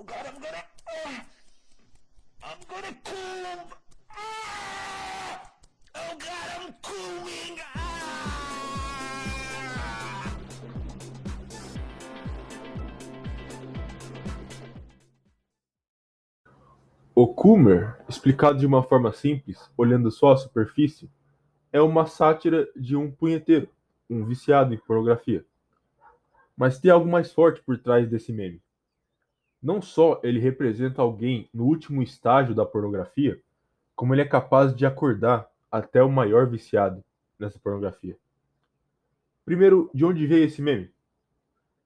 Oh God, I'm gonna. Uh, I'm gonna coom. Ah! Oh God, I'm cooming. Ah! O Coomer, explicado de uma forma simples, olhando só a superfície, é uma sátira de um punheteiro, um viciado em pornografia. Mas tem algo mais forte por trás desse meme. Não só ele representa alguém no último estágio da pornografia, como ele é capaz de acordar até o maior viciado nessa pornografia. Primeiro, de onde veio esse meme?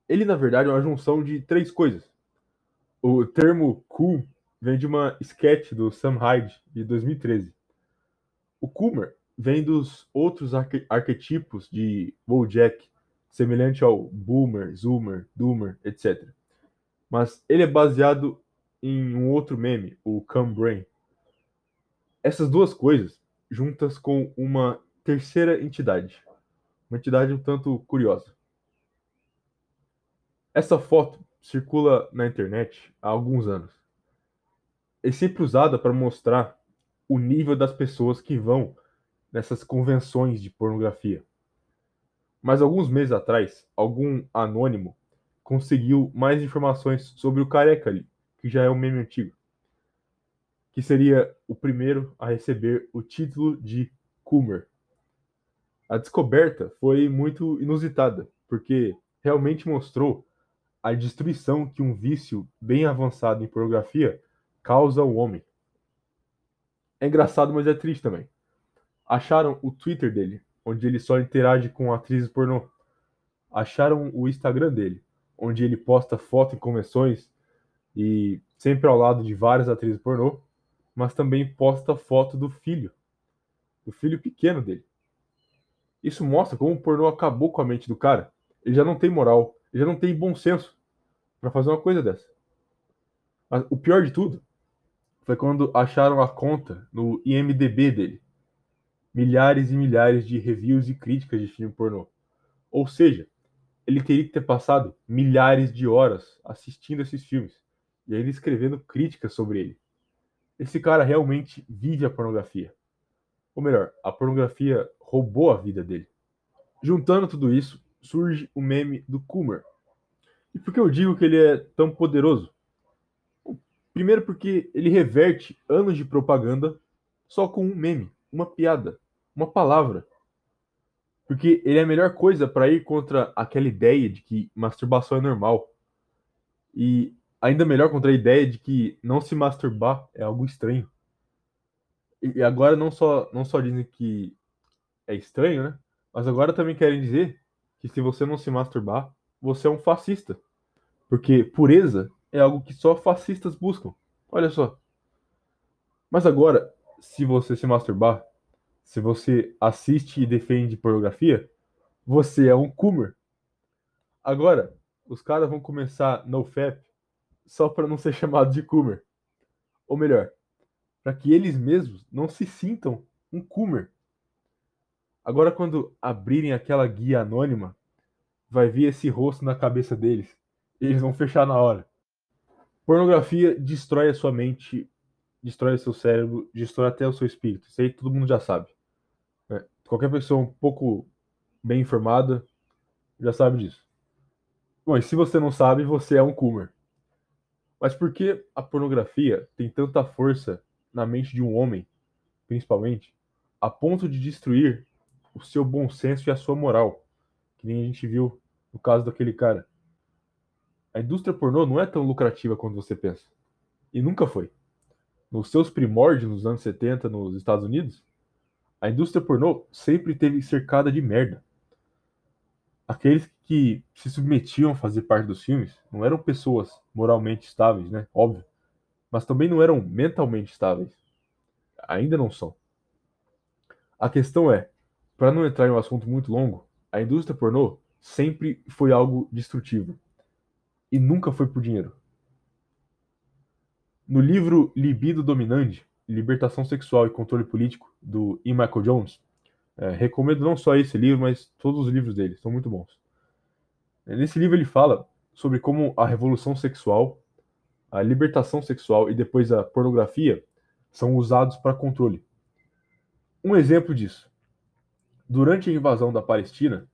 Ele, na verdade, é uma junção de três coisas. O termo cool vem de uma sketch do Sam Hyde, de 2013. O Coomer vem dos outros arque arquetipos de Bojack, semelhante ao Boomer, Zoomer, Doomer, etc. Mas ele é baseado em um outro meme, o Come Brain. Essas duas coisas, juntas com uma terceira entidade, uma entidade um tanto curiosa. Essa foto circula na internet há alguns anos. É sempre usada para mostrar o nível das pessoas que vão nessas convenções de pornografia. Mas alguns meses atrás, algum anônimo conseguiu mais informações sobre o careca ali, que já é um meme antigo, que seria o primeiro a receber o título de Coomer. A descoberta foi muito inusitada, porque realmente mostrou a destruição que um vício bem avançado em pornografia causa ao homem. É engraçado, mas é triste também. Acharam o Twitter dele, onde ele só interage com atrizes pornô. Acharam o Instagram dele, onde ele posta foto em convenções e sempre ao lado de várias atrizes pornô, mas também posta foto do filho, do filho pequeno dele. Isso mostra como o pornô acabou com a mente do cara. Ele já não tem moral, ele já não tem bom senso para fazer uma coisa dessa. Mas o pior de tudo foi quando acharam a conta no IMDb dele. Milhares e milhares de reviews e críticas de filme pornô. Ou seja, ele teria que ter passado milhares de horas assistindo esses filmes e ainda escrevendo críticas sobre ele. Esse cara realmente vive a pornografia. Ou melhor, a pornografia roubou a vida dele. Juntando tudo isso, surge o meme do Coomer. E por que eu digo que ele é tão poderoso? Primeiro, porque ele reverte anos de propaganda só com um meme, uma piada, uma palavra. Porque ele é a melhor coisa para ir contra aquela ideia de que masturbação é normal. E ainda melhor contra a ideia de que não se masturbar é algo estranho. E agora não só, não só dizem que é estranho, né? Mas agora também querem dizer que se você não se masturbar, você é um fascista. Porque pureza é algo que só fascistas buscam. Olha só. Mas agora, se você se masturbar, se você assiste e defende pornografia, você é um coomer. Agora, os caras vão começar no FAP só para não ser chamado de coomer. Ou melhor, para que eles mesmos não se sintam um coomer. Agora, quando abrirem aquela guia anônima, vai vir esse rosto na cabeça deles. Eles vão fechar na hora. Pornografia destrói a sua mente, destrói o seu cérebro, destrói até o seu espírito. Isso aí todo mundo já sabe. Qualquer pessoa um pouco bem informada já sabe disso. Bom, e se você não sabe, você é um coomer. Mas por que a pornografia tem tanta força na mente de um homem, principalmente, a ponto de destruir o seu bom senso e a sua moral? Que nem a gente viu no caso daquele cara. A indústria pornô não é tão lucrativa quanto você pensa. E nunca foi. Nos seus primórdios, nos anos 70, nos Estados Unidos, a indústria pornô sempre teve cercada de merda. Aqueles que se submetiam a fazer parte dos filmes não eram pessoas moralmente estáveis, né? Óbvio. Mas também não eram mentalmente estáveis. Ainda não são. A questão é, para não entrar em um assunto muito longo, a indústria pornô sempre foi algo destrutivo e nunca foi por dinheiro. No livro Libido Dominante, Libertação Sexual e Controle Político, do E. Michael Jones, é, recomendo não só esse livro, mas todos os livros dele, são muito bons. Nesse livro ele fala sobre como a revolução sexual a libertação sexual e depois a pornografia são usados para controle. Um exemplo disso. Durante a invasão da Palestina,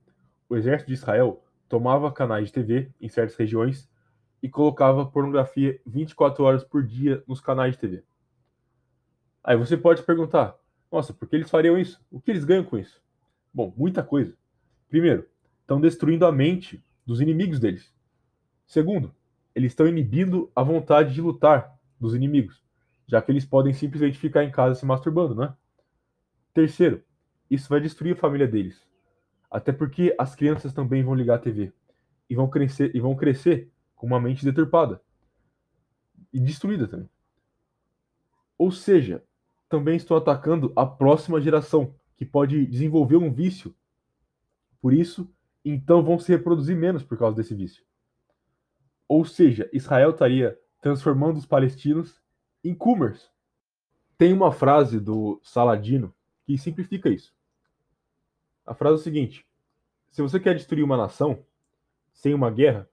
o exército de Israel tomava canais de TV em certas regiões e colocava pornografia 24 horas por dia nos canais de TV. Aí você pode perguntar: nossa, por que eles fariam isso? O que eles ganham com isso? Bom, muita coisa. Primeiro, estão destruindo a mente dos inimigos deles. Segundo, eles estão inibindo a vontade de lutar dos inimigos, já que eles podem simplesmente ficar em casa se masturbando, né? Terceiro, isso vai destruir a família deles. Até porque as crianças também vão ligar a TV e vão crescer e vão crescer com uma mente deturpada e destruída também. Ou seja, também estou atacando a próxima geração, que pode desenvolver um vício. Por isso, então vão se reproduzir menos por causa desse vício. Ou seja, Israel estaria transformando os palestinos em coomers. Tem uma frase do Saladino que simplifica isso. A frase é o seguinte: se você quer destruir uma nação sem uma guerra,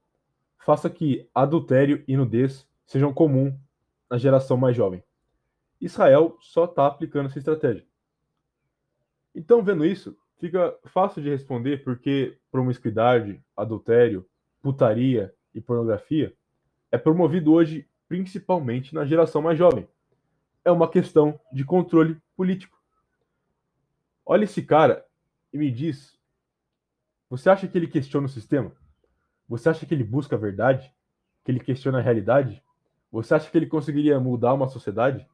faça que adultério e nudez sejam comum na geração mais jovem. Israel só está aplicando essa estratégia. Então, vendo isso, fica fácil de responder porque promiscuidade, adultério, putaria e pornografia é promovido hoje principalmente na geração mais jovem. É uma questão de controle político. Olha esse cara e me diz: você acha que ele questiona o sistema? Você acha que ele busca a verdade? Que ele questiona a realidade? Você acha que ele conseguiria mudar uma sociedade?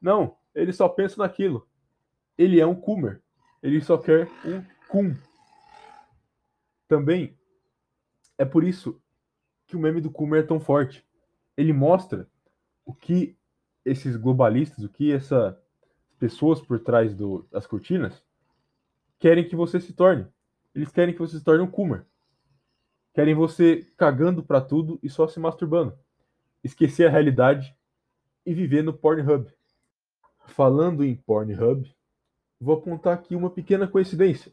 Não, ele só pensa naquilo. Ele é um Coomer. Ele só quer um Cum. Também é por isso que o meme do Coomer é tão forte. Ele mostra o que esses globalistas, o que essas pessoas por trás do, das cortinas querem que você se torne. Eles querem que você se torne um Coomer. Querem você cagando para tudo e só se masturbando. Esquecer a realidade e viver no Pornhub. Falando em Pornhub, vou apontar aqui uma pequena coincidência.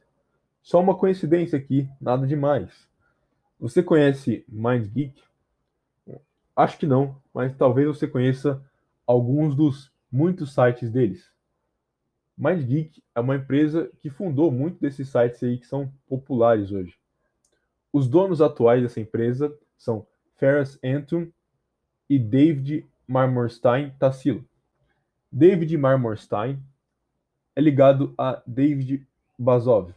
Só uma coincidência aqui, nada demais. Você conhece MindGeek? Acho que não, mas talvez você conheça alguns dos muitos sites deles. MindGeek é uma empresa que fundou muitos desses sites aí que são populares hoje. Os donos atuais dessa empresa são Ferris Antum e David Marmorstein Tassilo. David Marmorstein é ligado a David Bazov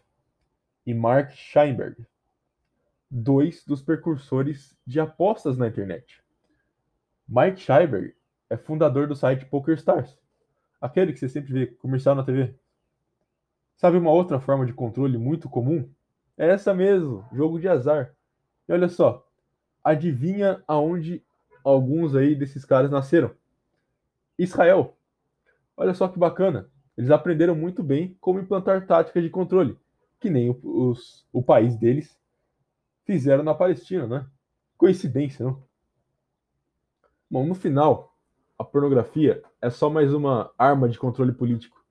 e Mark Scheinberg, dois dos precursores de apostas na internet. Mike Scheinberg é fundador do site PokerStars, aquele que você sempre vê comercial na TV. Sabe uma outra forma de controle muito comum? É essa mesmo, jogo de azar. E olha só, adivinha aonde alguns aí desses caras nasceram? Israel. Olha só que bacana. Eles aprenderam muito bem como implantar táticas de controle, que nem os, o país deles fizeram na Palestina, né? Coincidência, não? Bom, no final, a pornografia é só mais uma arma de controle político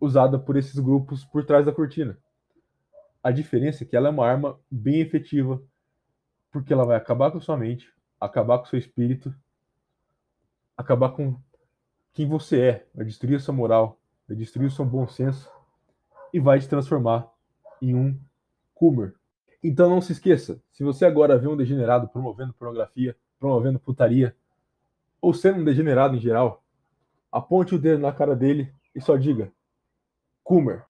usada por esses grupos por trás da cortina. A diferença é que ela é uma arma bem efetiva, porque ela vai acabar com sua mente, acabar com o seu espírito, acabar com quem você é, vai destruir a sua moral, vai destruir o seu bom senso e vai te transformar em um Coomer. Então não se esqueça, se você agora vê um degenerado promovendo pornografia, promovendo putaria, ou sendo um degenerado em geral, aponte o dedo na cara dele e só diga: Coomer.